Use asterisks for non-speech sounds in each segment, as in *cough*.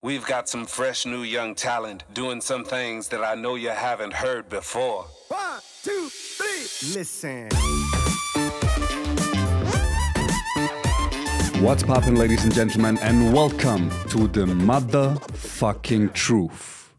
We've got some fresh new young talent doing some things that I know you haven't heard before. One, two, three. Listen. What's poppin', ladies and gentlemen, and welcome to the motherfucking truth.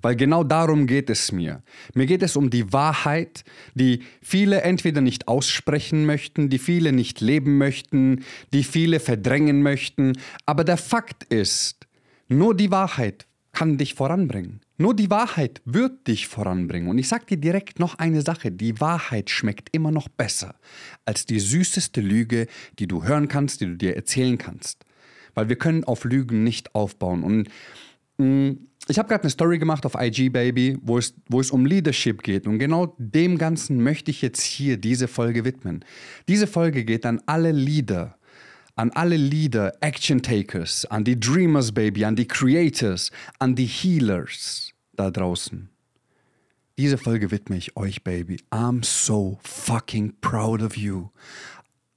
Weil genau darum geht es mir. Mir geht es um die Wahrheit, die viele entweder nicht aussprechen möchten, die viele nicht leben möchten, die viele verdrängen möchten. Aber der Fakt ist, nur die Wahrheit kann dich voranbringen. Nur die Wahrheit wird dich voranbringen. Und ich sage dir direkt noch eine Sache. Die Wahrheit schmeckt immer noch besser als die süßeste Lüge, die du hören kannst, die du dir erzählen kannst. Weil wir können auf Lügen nicht aufbauen. Und mh, mm, ich habe gerade eine Story gemacht auf IG Baby, wo es, wo es um Leadership geht. Und genau dem Ganzen möchte ich jetzt hier diese Folge widmen. Diese Folge geht an alle Leader, an alle Leader, Action Takers, an die Dreamers Baby, an die Creators, an die Healers da draußen. Diese Folge widme ich euch, Baby. I'm so fucking proud of you.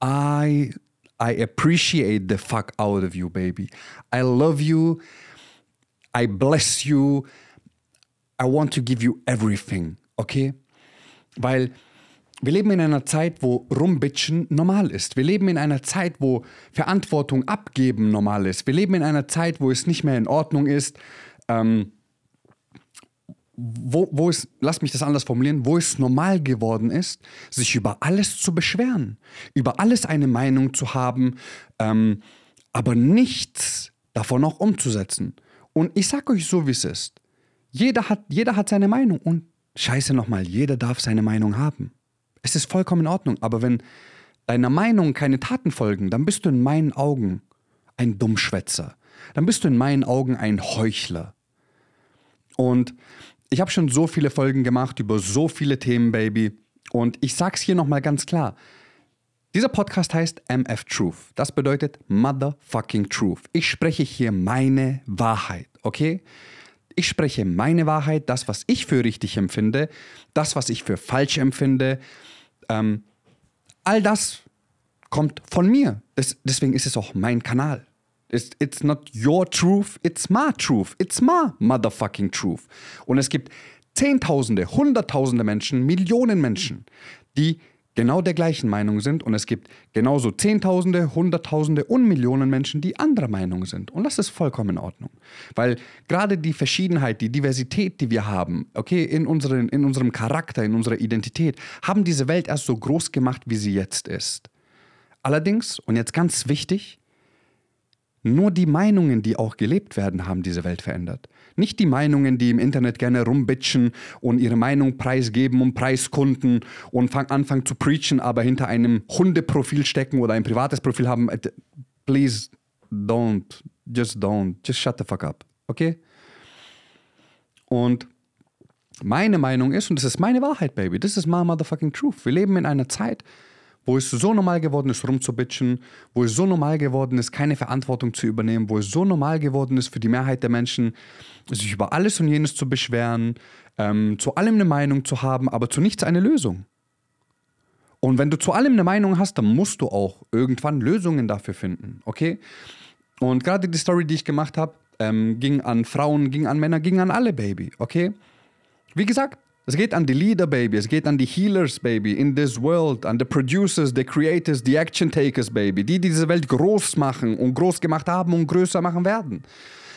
I I appreciate the fuck out of you, baby. I love you. I bless you. I want to give you everything, okay? Weil wir leben in einer Zeit, wo Rumbitchen normal ist. Wir leben in einer Zeit, wo Verantwortung abgeben normal ist. Wir leben in einer Zeit, wo es nicht mehr in Ordnung ist, ähm, wo, wo es, lass mich das anders formulieren, wo es normal geworden ist, sich über alles zu beschweren, über alles eine Meinung zu haben, ähm, aber nichts davon auch umzusetzen. Und ich sag euch so, wie es ist. Jeder hat, jeder hat seine Meinung und scheiße nochmal, jeder darf seine Meinung haben. Es ist vollkommen in Ordnung, aber wenn deiner Meinung keine Taten folgen, dann bist du in meinen Augen ein Dummschwätzer. Dann bist du in meinen Augen ein Heuchler. Und ich habe schon so viele Folgen gemacht über so viele Themen, Baby. Und ich sag's hier nochmal ganz klar. Dieser Podcast heißt MF Truth. Das bedeutet Motherfucking Truth. Ich spreche hier meine Wahrheit, okay? Ich spreche meine Wahrheit, das, was ich für richtig empfinde, das, was ich für falsch empfinde. Ähm, all das kommt von mir. Das, deswegen ist es auch mein Kanal. It's, it's not your truth, it's my truth. It's my motherfucking truth. Und es gibt Zehntausende, Hunderttausende Menschen, Millionen Menschen, die genau der gleichen Meinung sind und es gibt genauso Zehntausende, Hunderttausende und Millionen Menschen, die anderer Meinung sind. Und das ist vollkommen in Ordnung. Weil gerade die Verschiedenheit, die Diversität, die wir haben, okay, in, unseren, in unserem Charakter, in unserer Identität, haben diese Welt erst so groß gemacht, wie sie jetzt ist. Allerdings, und jetzt ganz wichtig, nur die Meinungen, die auch gelebt werden, haben diese Welt verändert. Nicht die Meinungen, die im Internet gerne rumbitchen und ihre Meinung preisgeben und preiskunden und fang, anfangen zu preachen, aber hinter einem Hundeprofil stecken oder ein privates Profil haben. Äh, please don't, just don't, just shut the fuck up. Okay? Und meine Meinung ist, und das ist meine Wahrheit, Baby, das ist my motherfucking truth. Wir leben in einer Zeit, wo es so normal geworden ist, rumzubitchen, wo es so normal geworden ist, keine Verantwortung zu übernehmen, wo es so normal geworden ist für die Mehrheit der Menschen, sich über alles und jenes zu beschweren, ähm, zu allem eine Meinung zu haben, aber zu nichts eine Lösung. Und wenn du zu allem eine Meinung hast, dann musst du auch irgendwann Lösungen dafür finden, okay? Und gerade die Story, die ich gemacht habe, ähm, ging an Frauen, ging an Männer, ging an alle, Baby, okay? Wie gesagt, es geht an die Leader, Baby. Es geht an die Healers, Baby, in this world, an the producers, the creators, the action takers, Baby. Die, die diese Welt groß machen und groß gemacht haben und größer machen werden.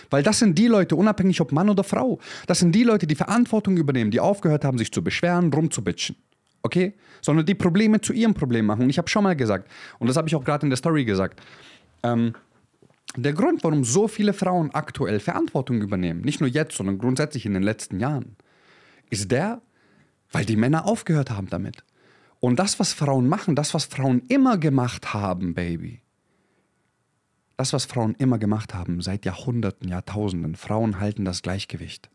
Weil das sind die Leute, unabhängig ob Mann oder Frau, das sind die Leute, die Verantwortung übernehmen, die aufgehört haben, sich zu beschweren, rumzubitchen. Okay? Sondern die Probleme zu ihrem Problem machen. Und ich habe schon mal gesagt, und das habe ich auch gerade in der Story gesagt, ähm, der Grund, warum so viele Frauen aktuell Verantwortung übernehmen, nicht nur jetzt, sondern grundsätzlich in den letzten Jahren, ist der, weil die Männer aufgehört haben damit. Und das, was Frauen machen, das, was Frauen immer gemacht haben, Baby, das, was Frauen immer gemacht haben, seit Jahrhunderten, Jahrtausenden, Frauen halten das Gleichgewicht.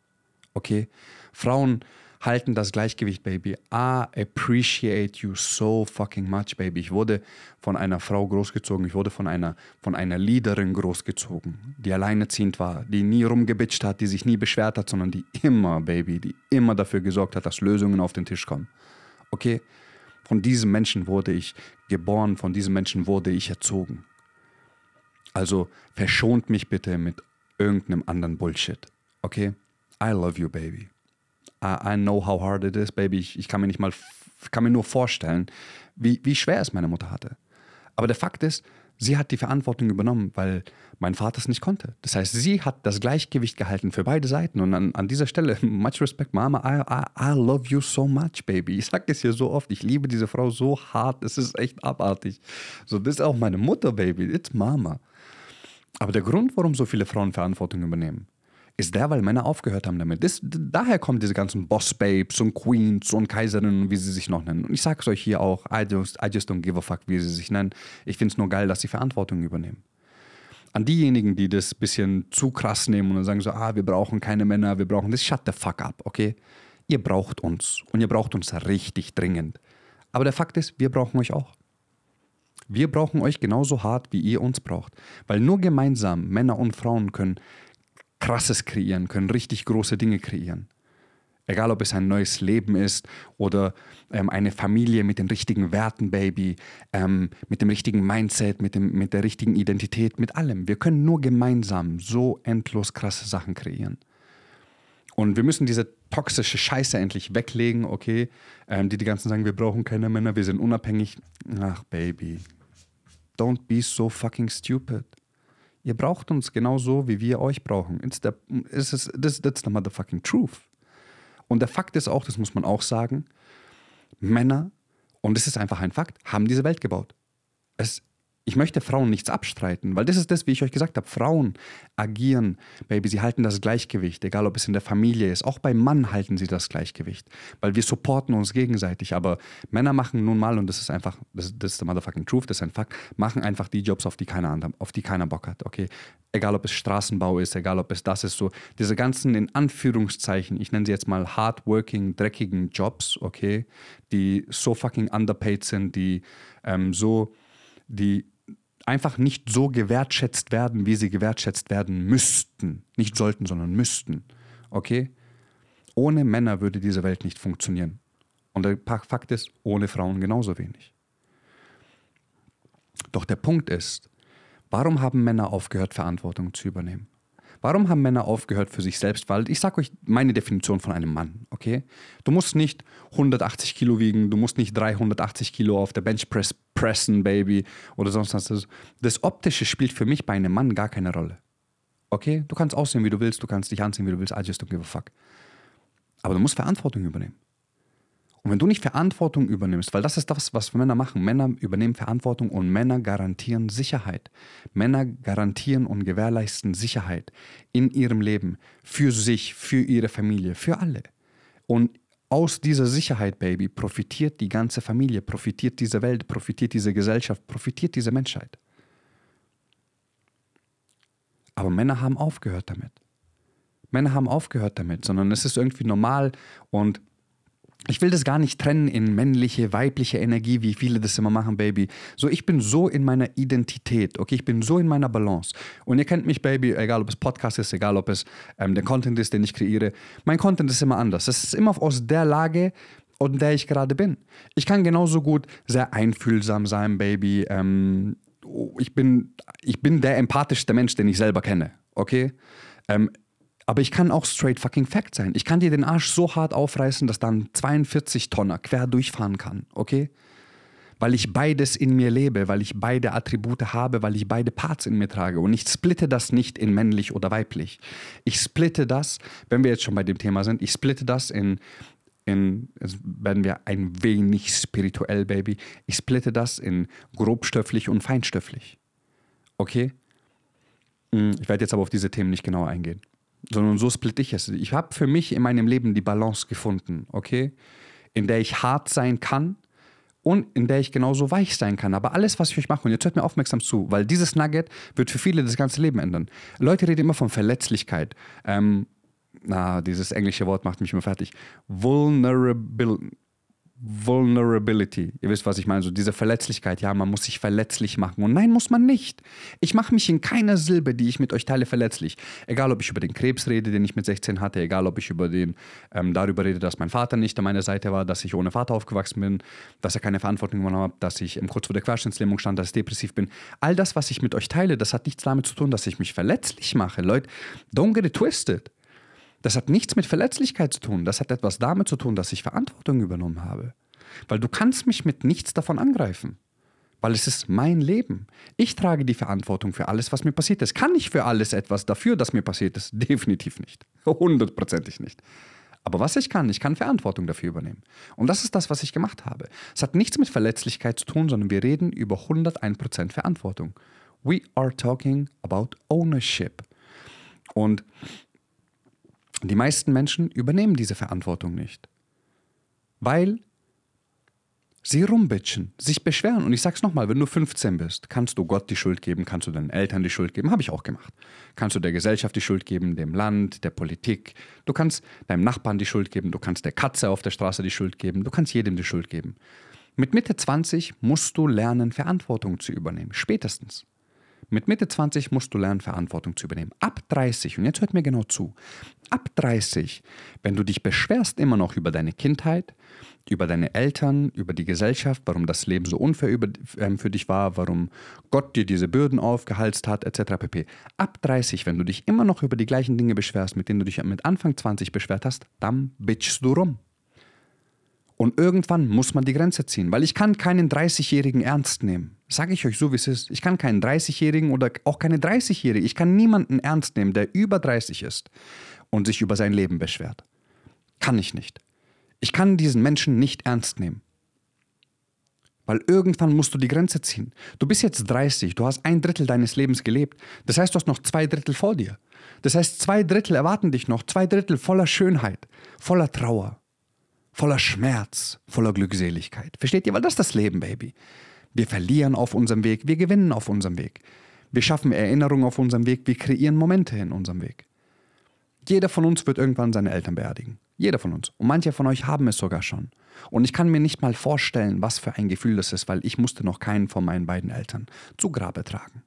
Okay? Frauen halten das Gleichgewicht, Baby. I appreciate you so fucking much, Baby. Ich wurde von einer Frau großgezogen, ich wurde von einer, von einer Leaderin großgezogen, die alleinerziehend war, die nie rumgebitcht hat, die sich nie beschwert hat, sondern die immer, Baby, die immer dafür gesorgt hat, dass Lösungen auf den Tisch kommen. Okay? Von diesem Menschen wurde ich geboren, von diesem Menschen wurde ich erzogen. Also verschont mich bitte mit irgendeinem anderen Bullshit. Okay? I love you, baby. I, I know how hard it is, baby. Ich, ich kann mir nicht mal, kann mir nur vorstellen, wie, wie schwer es meine Mutter hatte. Aber der Fakt ist, sie hat die Verantwortung übernommen, weil mein Vater es nicht konnte. Das heißt, sie hat das Gleichgewicht gehalten für beide Seiten. Und an, an dieser Stelle, *laughs* much respect, Mama, I, I, I love you so much, baby. Ich sage es hier so oft, ich liebe diese Frau so hart, es ist echt abartig. So, das ist auch meine Mutter, baby, it's Mama. Aber der Grund, warum so viele Frauen Verantwortung übernehmen, ist der, weil Männer aufgehört haben damit. Das, daher kommen diese ganzen Boss-Babes und Queens und Kaiserinnen, wie sie sich noch nennen. Und ich sage es euch hier auch, I just, I just don't give a fuck, wie sie sich nennen. Ich finde es nur geil, dass sie Verantwortung übernehmen. An diejenigen, die das bisschen zu krass nehmen und sagen so, ah, wir brauchen keine Männer, wir brauchen das, shut the fuck up, okay? Ihr braucht uns und ihr braucht uns richtig dringend. Aber der Fakt ist, wir brauchen euch auch. Wir brauchen euch genauso hart, wie ihr uns braucht. Weil nur gemeinsam Männer und Frauen können Krasses kreieren, können richtig große Dinge kreieren. Egal, ob es ein neues Leben ist oder ähm, eine Familie mit den richtigen Werten, Baby, ähm, mit dem richtigen Mindset, mit, dem, mit der richtigen Identität, mit allem. Wir können nur gemeinsam so endlos krasse Sachen kreieren. Und wir müssen diese toxische Scheiße endlich weglegen, okay? Ähm, die die ganzen sagen, wir brauchen keine Männer, wir sind unabhängig. Ach, Baby. Don't be so fucking stupid. Ihr braucht uns genauso, wie wir euch brauchen. It's the, it's, this, that's the motherfucking truth. Und der Fakt ist auch, das muss man auch sagen, Männer, und das ist einfach ein Fakt, haben diese Welt gebaut. Es, ich möchte Frauen nichts abstreiten, weil das ist das, wie ich euch gesagt habe. Frauen agieren, Baby, sie halten das Gleichgewicht, egal ob es in der Familie ist. Auch beim Mann halten sie das Gleichgewicht, weil wir supporten uns gegenseitig. Aber Männer machen nun mal, und das ist einfach, das, das ist the motherfucking truth, das ist ein Fakt, machen einfach die Jobs, auf die keiner, auf die keiner Bock hat, okay? Egal ob es Straßenbau ist, egal ob es das ist, so diese ganzen, in Anführungszeichen, ich nenne sie jetzt mal hardworking, dreckigen Jobs, okay? Die so fucking underpaid sind, die ähm, so, die einfach nicht so gewertschätzt werden, wie sie gewertschätzt werden müssten. Nicht sollten, sondern müssten. Okay? Ohne Männer würde diese Welt nicht funktionieren. Und der Fakt ist, ohne Frauen genauso wenig. Doch der Punkt ist, warum haben Männer aufgehört, Verantwortung zu übernehmen? Warum haben Männer aufgehört für sich selbst? Weil ich sage euch meine Definition von einem Mann, okay? Du musst nicht 180 Kilo wiegen, du musst nicht 380 Kilo auf der Benchpress pressen, Baby, oder sonst was. Das Optische spielt für mich bei einem Mann gar keine Rolle. Okay? Du kannst aussehen, wie du willst, du kannst dich anziehen, wie du willst, I just don't give a fuck. Aber du musst Verantwortung übernehmen. Und wenn du nicht Verantwortung übernimmst, weil das ist das, was Männer machen. Männer übernehmen Verantwortung und Männer garantieren Sicherheit. Männer garantieren und gewährleisten Sicherheit in ihrem Leben, für sich, für ihre Familie, für alle. Und aus dieser Sicherheit, Baby, profitiert die ganze Familie, profitiert diese Welt, profitiert diese Gesellschaft, profitiert diese Menschheit. Aber Männer haben aufgehört damit. Männer haben aufgehört damit, sondern es ist irgendwie normal und ich will das gar nicht trennen in männliche, weibliche Energie, wie viele das immer machen, Baby. So, ich bin so in meiner Identität, okay? Ich bin so in meiner Balance. Und ihr kennt mich, Baby, egal ob es Podcast ist, egal ob es ähm, der Content ist, den ich kreiere. Mein Content ist immer anders. Es ist immer aus der Lage, in der ich gerade bin. Ich kann genauso gut sehr einfühlsam sein, Baby. Ähm, ich, bin, ich bin der empathischste Mensch, den ich selber kenne, okay? Ähm, aber ich kann auch straight fucking Fact sein. Ich kann dir den Arsch so hart aufreißen, dass dann 42 Tonner quer durchfahren kann, okay? Weil ich beides in mir lebe, weil ich beide Attribute habe, weil ich beide Parts in mir trage. Und ich splitte das nicht in männlich oder weiblich. Ich splitte das, wenn wir jetzt schon bei dem Thema sind, ich splitte das in, in werden wir ein wenig spirituell, Baby. Ich splitte das in grobstofflich und feinstofflich. Okay? Hm, ich werde jetzt aber auf diese Themen nicht genauer eingehen sondern so splitte ich es. Ich habe für mich in meinem Leben die Balance gefunden, okay? In der ich hart sein kann und in der ich genauso weich sein kann. Aber alles, was ich euch mache, und jetzt hört mir aufmerksam zu, weil dieses Nugget wird für viele das ganze Leben ändern. Leute reden immer von Verletzlichkeit. Ähm, na, dieses englische Wort macht mich immer fertig. Vulnerable. Vulnerability. Ihr wisst, was ich meine. So diese Verletzlichkeit. Ja, man muss sich verletzlich machen. Und nein, muss man nicht. Ich mache mich in keiner Silbe, die ich mit euch teile, verletzlich. Egal, ob ich über den Krebs rede, den ich mit 16 hatte, egal, ob ich über den, ähm, darüber rede, dass mein Vater nicht an meiner Seite war, dass ich ohne Vater aufgewachsen bin, dass er keine Verantwortung übernommen hat, dass ich kurz vor der Querschnittslähmung stand, dass ich depressiv bin. All das, was ich mit euch teile, das hat nichts damit zu tun, dass ich mich verletzlich mache. Leute, don't get it twisted. Das hat nichts mit Verletzlichkeit zu tun. Das hat etwas damit zu tun, dass ich Verantwortung übernommen habe. Weil du kannst mich mit nichts davon angreifen. Weil es ist mein Leben. Ich trage die Verantwortung für alles, was mir passiert ist. Kann ich für alles etwas dafür, dass mir passiert ist? *laughs* Definitiv nicht. Hundertprozentig nicht. Aber was ich kann, ich kann Verantwortung dafür übernehmen. Und das ist das, was ich gemacht habe. Es hat nichts mit Verletzlichkeit zu tun, sondern wir reden über 101% Verantwortung. We are talking about ownership. Und die meisten Menschen übernehmen diese Verantwortung nicht, weil sie rumbitchen, sich beschweren. Und ich sag's nochmal, wenn du 15 bist, kannst du Gott die Schuld geben, kannst du deinen Eltern die Schuld geben, habe ich auch gemacht. Kannst du der Gesellschaft die Schuld geben, dem Land, der Politik. Du kannst deinem Nachbarn die Schuld geben, du kannst der Katze auf der Straße die Schuld geben, du kannst jedem die Schuld geben. Mit Mitte 20 musst du lernen, Verantwortung zu übernehmen. Spätestens. Mit Mitte 20 musst du lernen, Verantwortung zu übernehmen. Ab 30, und jetzt hört mir genau zu, ab 30, wenn du dich beschwerst immer noch über deine Kindheit, über deine Eltern, über die Gesellschaft, warum das Leben so unfair über, ähm, für dich war, warum Gott dir diese Bürden aufgehalst hat, etc. pp. Ab 30, wenn du dich immer noch über die gleichen Dinge beschwerst, mit denen du dich mit Anfang 20 beschwert hast, dann bitchst du rum. Und irgendwann muss man die Grenze ziehen, weil ich kann keinen 30-Jährigen ernst nehmen. Sage ich euch so, wie es ist. Ich kann keinen 30-Jährigen oder auch keine 30-Jährige, ich kann niemanden ernst nehmen, der über 30 ist und sich über sein Leben beschwert. Kann ich nicht. Ich kann diesen Menschen nicht ernst nehmen. Weil irgendwann musst du die Grenze ziehen. Du bist jetzt 30, du hast ein Drittel deines Lebens gelebt. Das heißt, du hast noch zwei Drittel vor dir. Das heißt, zwei Drittel erwarten dich noch, zwei Drittel voller Schönheit, voller Trauer, voller Schmerz, voller Glückseligkeit. Versteht ihr? Weil das ist das Leben, Baby. Wir verlieren auf unserem Weg, wir gewinnen auf unserem Weg. Wir schaffen Erinnerungen auf unserem Weg, wir kreieren Momente in unserem Weg. Jeder von uns wird irgendwann seine Eltern beerdigen. Jeder von uns. Und manche von euch haben es sogar schon. Und ich kann mir nicht mal vorstellen, was für ein Gefühl das ist, weil ich musste noch keinen von meinen beiden Eltern zu Grabe tragen.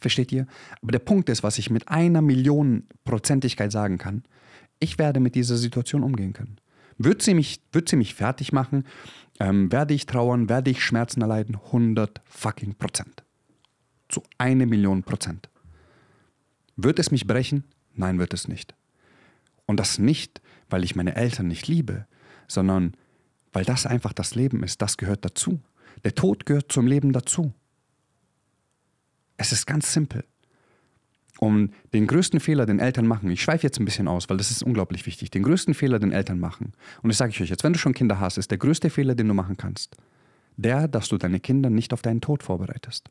Versteht ihr? Aber der Punkt ist, was ich mit einer Million Prozentigkeit sagen kann, ich werde mit dieser Situation umgehen können. Wird sie mich, wird sie mich fertig machen? Ähm, werde ich trauern? Werde ich Schmerzen erleiden? 100 fucking Prozent. Zu eine Million Prozent. Wird es mich brechen? Nein, wird es nicht. Und das nicht, weil ich meine Eltern nicht liebe, sondern weil das einfach das Leben ist. Das gehört dazu. Der Tod gehört zum Leben dazu. Es ist ganz simpel um den größten Fehler, den Eltern machen, ich schweife jetzt ein bisschen aus, weil das ist unglaublich wichtig, den größten Fehler, den Eltern machen, und das sage ich euch jetzt, wenn du schon Kinder hast, ist der größte Fehler, den du machen kannst, der, dass du deine Kinder nicht auf deinen Tod vorbereitest.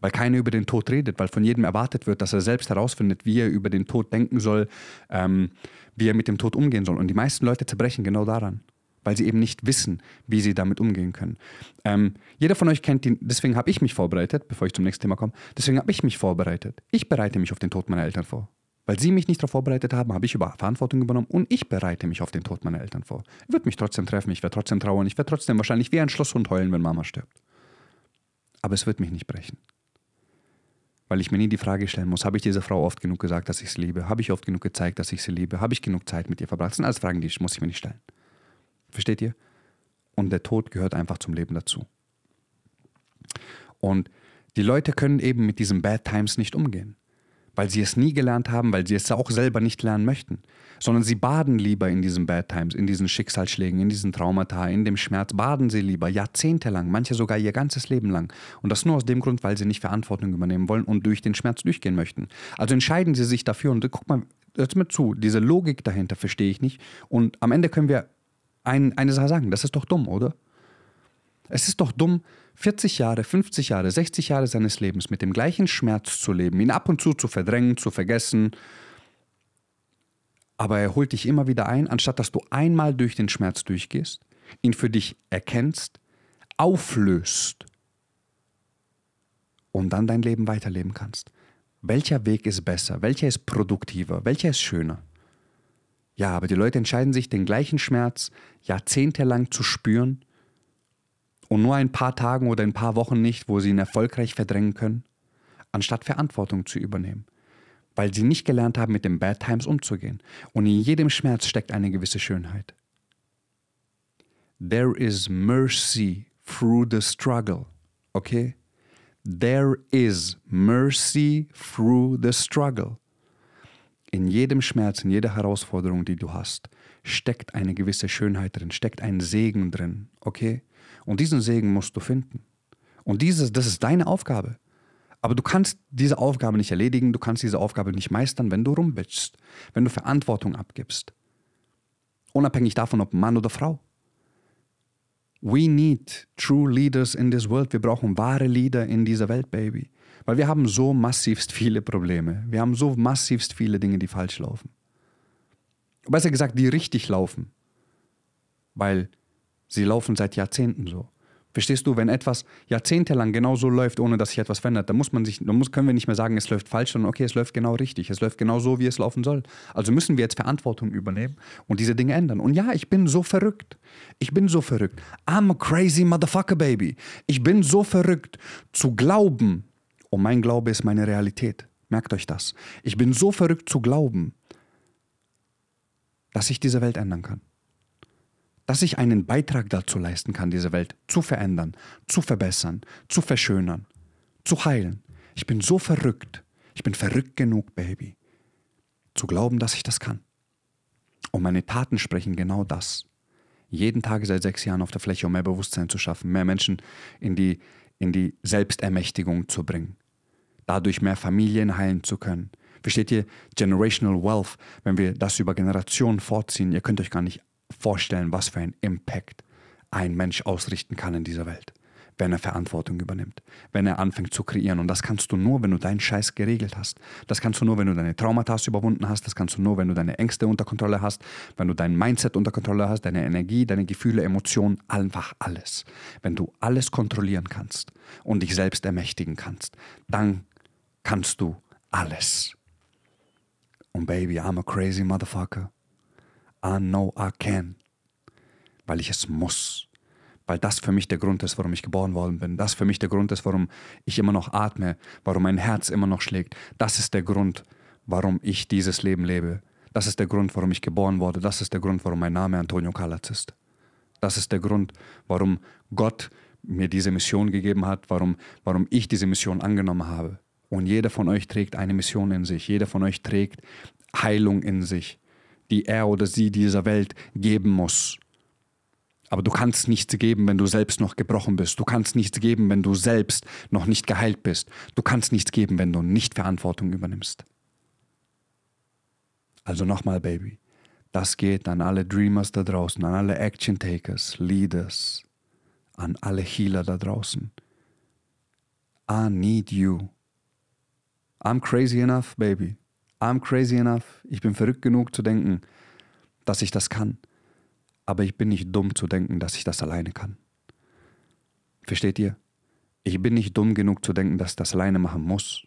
Weil keiner über den Tod redet, weil von jedem erwartet wird, dass er selbst herausfindet, wie er über den Tod denken soll, ähm, wie er mit dem Tod umgehen soll. Und die meisten Leute zerbrechen genau daran weil sie eben nicht wissen, wie sie damit umgehen können. Ähm, jeder von euch kennt ihn, deswegen habe ich mich vorbereitet, bevor ich zum nächsten Thema komme, deswegen habe ich mich vorbereitet. Ich bereite mich auf den Tod meiner Eltern vor. Weil sie mich nicht darauf vorbereitet haben, habe ich über Verantwortung übernommen und ich bereite mich auf den Tod meiner Eltern vor. Ich würde mich trotzdem treffen, ich werde trotzdem trauern, ich werde trotzdem wahrscheinlich wie ein Schlosshund heulen, wenn Mama stirbt. Aber es wird mich nicht brechen. Weil ich mir nie die Frage stellen muss, habe ich dieser Frau oft genug gesagt, dass ich sie liebe? Habe ich oft genug gezeigt, dass ich sie liebe? Habe ich genug Zeit mit ihr verbracht? Das sind alles Fragen, die muss ich mir nicht stellen. Versteht ihr? Und der Tod gehört einfach zum Leben dazu. Und die Leute können eben mit diesen Bad Times nicht umgehen, weil sie es nie gelernt haben, weil sie es auch selber nicht lernen möchten, sondern sie baden lieber in diesen Bad Times, in diesen Schicksalsschlägen, in diesen Traumata, in dem Schmerz, baden sie lieber jahrzehntelang, manche sogar ihr ganzes Leben lang. Und das nur aus dem Grund, weil sie nicht Verantwortung übernehmen wollen und durch den Schmerz durchgehen möchten. Also entscheiden sie sich dafür und guck mal, hört mir zu, diese Logik dahinter verstehe ich nicht. Und am Ende können wir ein, eine Sache sagen. Das ist doch dumm, oder? Es ist doch dumm, 40 Jahre, 50 Jahre, 60 Jahre seines Lebens mit dem gleichen Schmerz zu leben, ihn ab und zu zu verdrängen, zu vergessen. Aber er holt dich immer wieder ein, anstatt dass du einmal durch den Schmerz durchgehst, ihn für dich erkennst, auflöst und dann dein Leben weiterleben kannst. Welcher Weg ist besser? Welcher ist produktiver? Welcher ist schöner? Ja, aber die Leute entscheiden sich, den gleichen Schmerz jahrzehntelang zu spüren und nur ein paar Tagen oder ein paar Wochen nicht, wo sie ihn erfolgreich verdrängen können, anstatt Verantwortung zu übernehmen, weil sie nicht gelernt haben, mit den Bad Times umzugehen. Und in jedem Schmerz steckt eine gewisse Schönheit. There is mercy through the struggle. Okay? There is mercy through the struggle. In jedem Schmerz, in jeder Herausforderung, die du hast, steckt eine gewisse Schönheit drin, steckt ein Segen drin. Okay? Und diesen Segen musst du finden. Und dieses, das ist deine Aufgabe. Aber du kannst diese Aufgabe nicht erledigen, du kannst diese Aufgabe nicht meistern, wenn du rumbitschst, wenn du Verantwortung abgibst. Unabhängig davon, ob Mann oder Frau. We need true leaders in this world. Wir brauchen wahre Leader in dieser Welt, Baby. Weil wir haben so massivst viele Probleme. Wir haben so massivst viele Dinge, die falsch laufen. Besser gesagt, die richtig laufen. Weil Sie laufen seit Jahrzehnten so. Verstehst du, wenn etwas jahrzehntelang genau so läuft, ohne dass sich etwas verändert, dann muss man sich, dann muss, können wir nicht mehr sagen, es läuft falsch, sondern okay, es läuft genau richtig, es läuft genau so, wie es laufen soll. Also müssen wir jetzt Verantwortung übernehmen und diese Dinge ändern. Und ja, ich bin so verrückt. Ich bin so verrückt. I'm a crazy motherfucker, baby. Ich bin so verrückt zu glauben, und mein Glaube ist meine Realität. Merkt euch das. Ich bin so verrückt zu glauben, dass ich diese Welt ändern kann dass ich einen Beitrag dazu leisten kann, diese Welt zu verändern, zu verbessern, zu verschönern, zu heilen. Ich bin so verrückt. Ich bin verrückt genug, Baby, zu glauben, dass ich das kann. Und meine Taten sprechen genau das. Jeden Tag seit sechs Jahren auf der Fläche, um mehr Bewusstsein zu schaffen, mehr Menschen in die, in die Selbstermächtigung zu bringen, dadurch mehr Familien heilen zu können. Versteht ihr? Generational Wealth, wenn wir das über Generationen vorziehen, ihr könnt euch gar nicht vorstellen, was für einen Impact ein Mensch ausrichten kann in dieser Welt, wenn er Verantwortung übernimmt, wenn er anfängt zu kreieren. Und das kannst du nur, wenn du deinen Scheiß geregelt hast. Das kannst du nur, wenn du deine Traumata überwunden hast. Das kannst du nur, wenn du deine Ängste unter Kontrolle hast, wenn du dein Mindset unter Kontrolle hast, deine Energie, deine Gefühle, Emotionen, einfach alles. Wenn du alles kontrollieren kannst und dich selbst ermächtigen kannst, dann kannst du alles. Und Baby, I'm a crazy motherfucker. I know I can. Weil ich es muss. Weil das für mich der Grund ist, warum ich geboren worden bin. Das für mich der Grund ist, warum ich immer noch atme, warum mein Herz immer noch schlägt. Das ist der Grund, warum ich dieses Leben lebe. Das ist der Grund, warum ich geboren wurde. Das ist der Grund, warum mein Name Antonio Kalatz ist. Das ist der Grund, warum Gott mir diese Mission gegeben hat, warum, warum ich diese Mission angenommen habe. Und jeder von euch trägt eine Mission in sich. Jeder von euch trägt Heilung in sich die er oder sie dieser Welt geben muss. Aber du kannst nichts geben, wenn du selbst noch gebrochen bist. Du kannst nichts geben, wenn du selbst noch nicht geheilt bist. Du kannst nichts geben, wenn du nicht Verantwortung übernimmst. Also nochmal, Baby. Das geht an alle Dreamers da draußen, an alle Action Takers, Leaders, an alle Healer da draußen. I need you. I'm crazy enough, baby. I'm crazy enough, ich bin verrückt genug zu denken, dass ich das kann. Aber ich bin nicht dumm zu denken, dass ich das alleine kann. Versteht ihr? Ich bin nicht dumm genug zu denken, dass ich das alleine machen muss.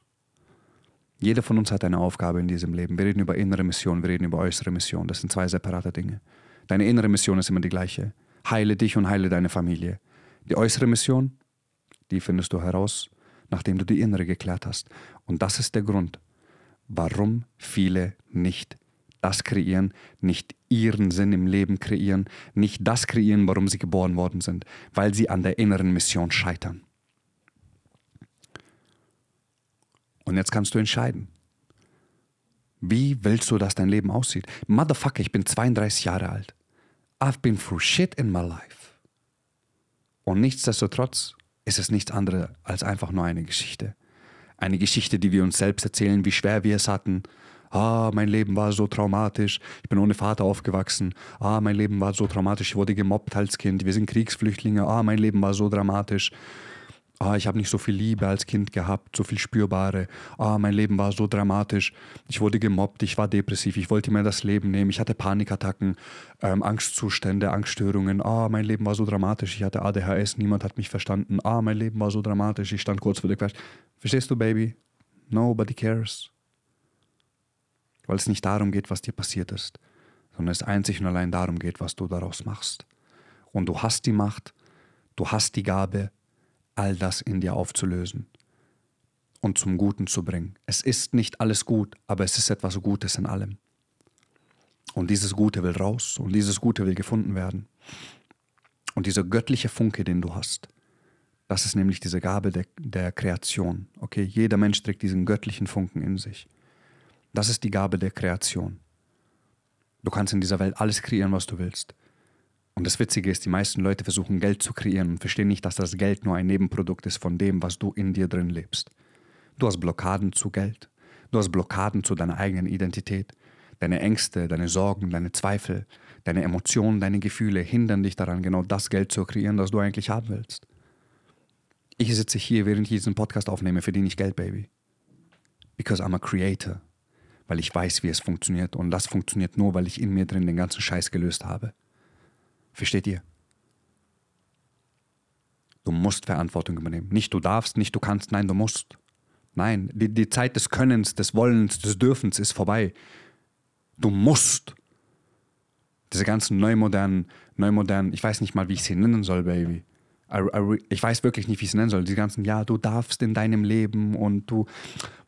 Jeder von uns hat eine Aufgabe in diesem Leben. Wir reden über innere Mission, wir reden über äußere Mission. Das sind zwei separate Dinge. Deine innere Mission ist immer die gleiche. Heile dich und heile deine Familie. Die äußere Mission, die findest du heraus, nachdem du die innere geklärt hast. Und das ist der Grund, warum viele nicht das kreieren, nicht ihren Sinn im Leben kreieren, nicht das kreieren, warum sie geboren worden sind, weil sie an der inneren Mission scheitern. Und jetzt kannst du entscheiden. Wie willst du, dass dein Leben aussieht? Motherfucker, ich bin 32 Jahre alt. I've been through shit in my life. Und nichtsdestotrotz ist es nichts anderes als einfach nur eine Geschichte. Eine Geschichte, die wir uns selbst erzählen, wie schwer wir es hatten. Ah, mein Leben war so traumatisch. Ich bin ohne Vater aufgewachsen. Ah, mein Leben war so traumatisch. Ich wurde gemobbt als Kind. Wir sind Kriegsflüchtlinge. Ah, mein Leben war so dramatisch. Ah, ich habe nicht so viel Liebe als Kind gehabt, so viel Spürbare. Ah, mein Leben war so dramatisch. Ich wurde gemobbt, ich war depressiv, ich wollte mir das Leben nehmen, ich hatte Panikattacken, ähm, Angstzustände, Angststörungen. Ah, mein Leben war so dramatisch, ich hatte ADHS, niemand hat mich verstanden. Ah, mein Leben war so dramatisch, ich stand kurz vor der Crash. Verstehst du, Baby? Nobody cares. Weil es nicht darum geht, was dir passiert ist, sondern es einzig und allein darum geht, was du daraus machst. Und du hast die Macht, du hast die Gabe, all das in dir aufzulösen und zum Guten zu bringen. Es ist nicht alles gut, aber es ist etwas Gutes in allem. Und dieses Gute will raus und dieses Gute will gefunden werden. Und dieser göttliche Funke, den du hast, das ist nämlich diese Gabe der, der Kreation. Okay, jeder Mensch trägt diesen göttlichen Funken in sich. Das ist die Gabe der Kreation. Du kannst in dieser Welt alles kreieren, was du willst. Und das Witzige ist, die meisten Leute versuchen Geld zu kreieren und verstehen nicht, dass das Geld nur ein Nebenprodukt ist von dem, was du in dir drin lebst. Du hast Blockaden zu Geld. Du hast Blockaden zu deiner eigenen Identität. Deine Ängste, deine Sorgen, deine Zweifel, deine Emotionen, deine Gefühle hindern dich daran, genau das Geld zu kreieren, das du eigentlich haben willst. Ich sitze hier, während ich diesen Podcast aufnehme, verdiene ich Geld, Baby. Because I'm a creator. Weil ich weiß, wie es funktioniert. Und das funktioniert nur, weil ich in mir drin den ganzen Scheiß gelöst habe. Versteht ihr? Du musst Verantwortung übernehmen. Nicht du darfst, nicht du kannst, nein, du musst. Nein, die, die Zeit des Könnens, des Wollens, des Dürfens ist vorbei. Du musst. Diese ganzen neumodernen, neumodernen, ich weiß nicht mal, wie ich sie nennen soll, Baby. Ich weiß wirklich nicht, wie ich sie nennen soll. Die ganzen, ja, du darfst in deinem Leben und du,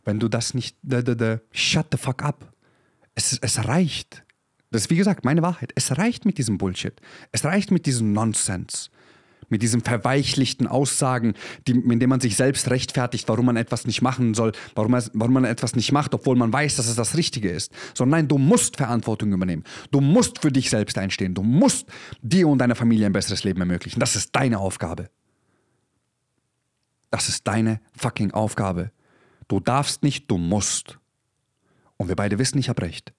wenn du das nicht, da, da, da, shut the fuck up. Es, es reicht. Das ist wie gesagt meine Wahrheit. Es reicht mit diesem Bullshit. Es reicht mit diesem Nonsense. Mit diesen verweichlichten Aussagen, die, mit denen man sich selbst rechtfertigt, warum man etwas nicht machen soll, warum man, warum man etwas nicht macht, obwohl man weiß, dass es das Richtige ist. Sondern nein, du musst Verantwortung übernehmen. Du musst für dich selbst einstehen. Du musst dir und deiner Familie ein besseres Leben ermöglichen. Das ist deine Aufgabe. Das ist deine fucking Aufgabe. Du darfst nicht, du musst. Und wir beide wissen, ich habe recht.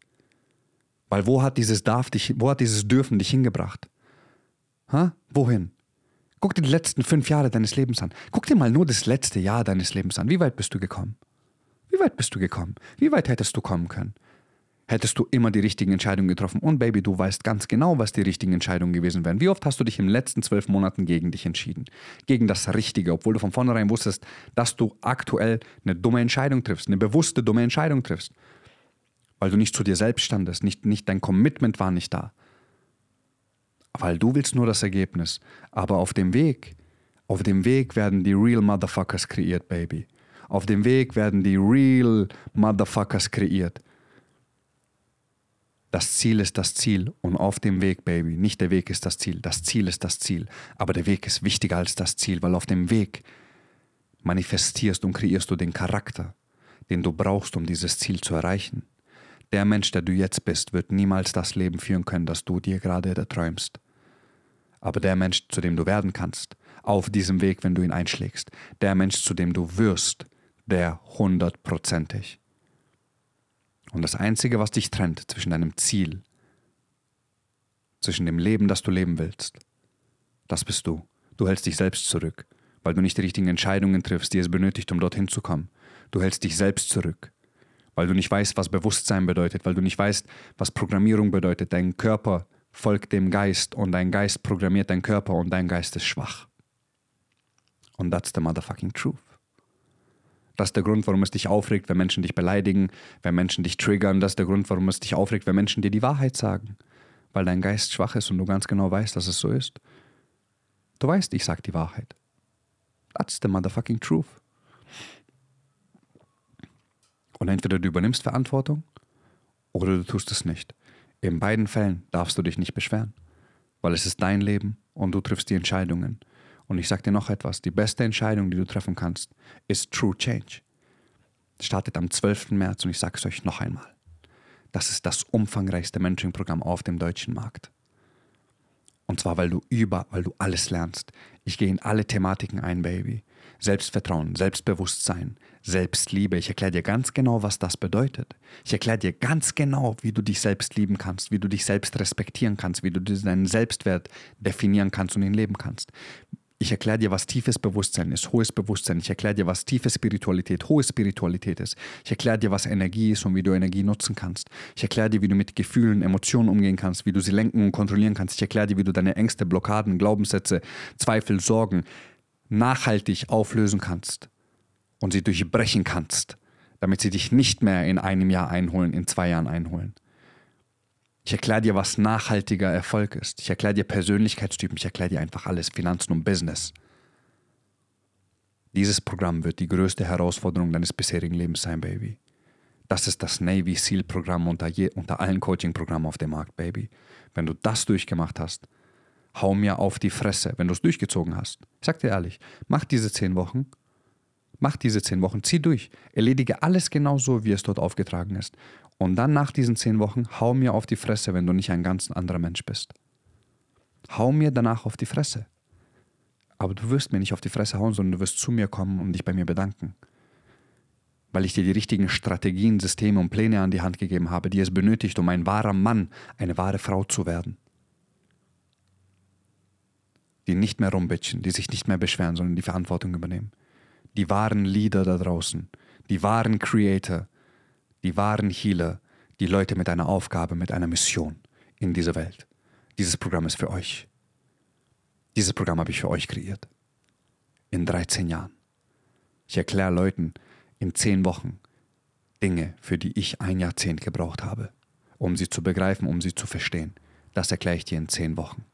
Weil wo hat dieses Darf dich, wo hat dieses Dürfen dich hingebracht? Ha? Wohin? Guck dir die letzten fünf Jahre deines Lebens an. Guck dir mal nur das letzte Jahr deines Lebens an. Wie weit bist du gekommen? Wie weit bist du gekommen? Wie weit hättest du kommen können? Hättest du immer die richtigen Entscheidungen getroffen? Und Baby, du weißt ganz genau, was die richtigen Entscheidungen gewesen wären. Wie oft hast du dich in den letzten zwölf Monaten gegen dich entschieden? Gegen das Richtige, obwohl du von vornherein wusstest, dass du aktuell eine dumme Entscheidung triffst, eine bewusste dumme Entscheidung triffst weil du nicht zu dir selbst standest, nicht, nicht dein Commitment war nicht da. Weil du willst nur das Ergebnis. Aber auf dem Weg, auf dem Weg werden die Real Motherfuckers kreiert, Baby. Auf dem Weg werden die Real Motherfuckers kreiert. Das Ziel ist das Ziel und auf dem Weg, Baby, nicht der Weg ist das Ziel, das Ziel ist das Ziel, aber der Weg ist wichtiger als das Ziel, weil auf dem Weg manifestierst und kreierst du den Charakter, den du brauchst, um dieses Ziel zu erreichen. Der Mensch, der du jetzt bist, wird niemals das Leben führen können, das du dir gerade erträumst. Aber der Mensch, zu dem du werden kannst, auf diesem Weg, wenn du ihn einschlägst, der Mensch, zu dem du wirst, der hundertprozentig. Und das Einzige, was dich trennt zwischen deinem Ziel, zwischen dem Leben, das du leben willst, das bist du. Du hältst dich selbst zurück, weil du nicht die richtigen Entscheidungen triffst, die es benötigt, um dorthin zu kommen. Du hältst dich selbst zurück, weil du nicht weißt, was Bewusstsein bedeutet, weil du nicht weißt, was Programmierung bedeutet. Dein Körper folgt dem Geist und dein Geist programmiert deinen Körper und dein Geist ist schwach. Und that's the motherfucking truth. Das ist der Grund, warum es dich aufregt, wenn Menschen dich beleidigen, wenn Menschen dich triggern. Das ist der Grund, warum es dich aufregt, wenn Menschen dir die Wahrheit sagen. Weil dein Geist schwach ist und du ganz genau weißt, dass es so ist. Du weißt, ich sag die Wahrheit. That's the motherfucking truth. Und entweder du übernimmst Verantwortung oder du tust es nicht. In beiden Fällen darfst du dich nicht beschweren, weil es ist dein Leben und du triffst die Entscheidungen. Und ich sage dir noch etwas, die beste Entscheidung, die du treffen kannst, ist True Change. Startet am 12. März und ich sage es euch noch einmal. Das ist das umfangreichste Mentoring-Programm auf dem deutschen Markt. Und zwar, weil du über, weil du alles lernst. Ich gehe in alle Thematiken ein, Baby. Selbstvertrauen, Selbstbewusstsein, Selbstliebe. Ich erkläre dir ganz genau, was das bedeutet. Ich erkläre dir ganz genau, wie du dich selbst lieben kannst, wie du dich selbst respektieren kannst, wie du deinen Selbstwert definieren kannst und ihn leben kannst. Ich erkläre dir, was tiefes Bewusstsein ist, hohes Bewusstsein. Ich erkläre dir, was tiefe Spiritualität, hohe Spiritualität ist. Ich erkläre dir, was Energie ist und wie du Energie nutzen kannst. Ich erkläre dir, wie du mit Gefühlen, Emotionen umgehen kannst, wie du sie lenken und kontrollieren kannst. Ich erkläre dir, wie du deine Ängste, Blockaden, Glaubenssätze, Zweifel, Sorgen nachhaltig auflösen kannst und sie durchbrechen kannst, damit sie dich nicht mehr in einem Jahr einholen, in zwei Jahren einholen. Ich erkläre dir, was nachhaltiger Erfolg ist. Ich erkläre dir Persönlichkeitstypen. Ich erkläre dir einfach alles, Finanzen und Business. Dieses Programm wird die größte Herausforderung deines bisherigen Lebens sein, Baby. Das ist das Navy SEAL Programm unter, unter allen Coaching-Programmen auf dem Markt, Baby. Wenn du das durchgemacht hast, hau mir auf die Fresse, wenn du es durchgezogen hast. Ich sag dir ehrlich, mach diese zehn Wochen, mach diese zehn Wochen, zieh durch, erledige alles genau so, wie es dort aufgetragen ist. Und dann nach diesen zehn Wochen, hau mir auf die Fresse, wenn du nicht ein ganz anderer Mensch bist. Hau mir danach auf die Fresse. Aber du wirst mir nicht auf die Fresse hauen, sondern du wirst zu mir kommen und dich bei mir bedanken. Weil ich dir die richtigen Strategien, Systeme und Pläne an die Hand gegeben habe, die es benötigt, um ein wahrer Mann, eine wahre Frau zu werden. Die nicht mehr rumbitchen, die sich nicht mehr beschweren, sondern die Verantwortung übernehmen. Die wahren Leader da draußen, die wahren Creator, die wahren Healer, die Leute mit einer Aufgabe, mit einer Mission in dieser Welt. Dieses Programm ist für euch. Dieses Programm habe ich für euch kreiert. In 13 Jahren. Ich erkläre Leuten in 10 Wochen Dinge, für die ich ein Jahrzehnt gebraucht habe, um sie zu begreifen, um sie zu verstehen. Das erkläre ich dir in 10 Wochen.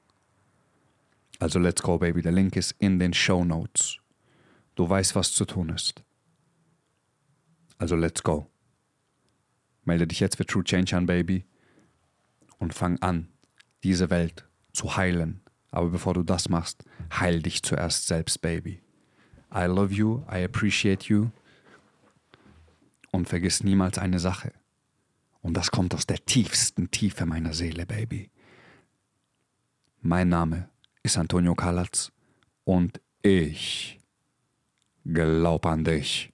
Also let's go, baby. Der Link ist in den Show Notes. Du weißt, was zu tun ist. Also let's go. Melde dich jetzt für True Change an, Baby. Und fang an, diese Welt zu heilen. Aber bevor du das machst, heil dich zuerst selbst, Baby. I love you, I appreciate you. Und vergiss niemals eine Sache. Und das kommt aus der tiefsten Tiefe meiner Seele, Baby. Mein Name ist Antonio Kalatz und ich glaub an dich.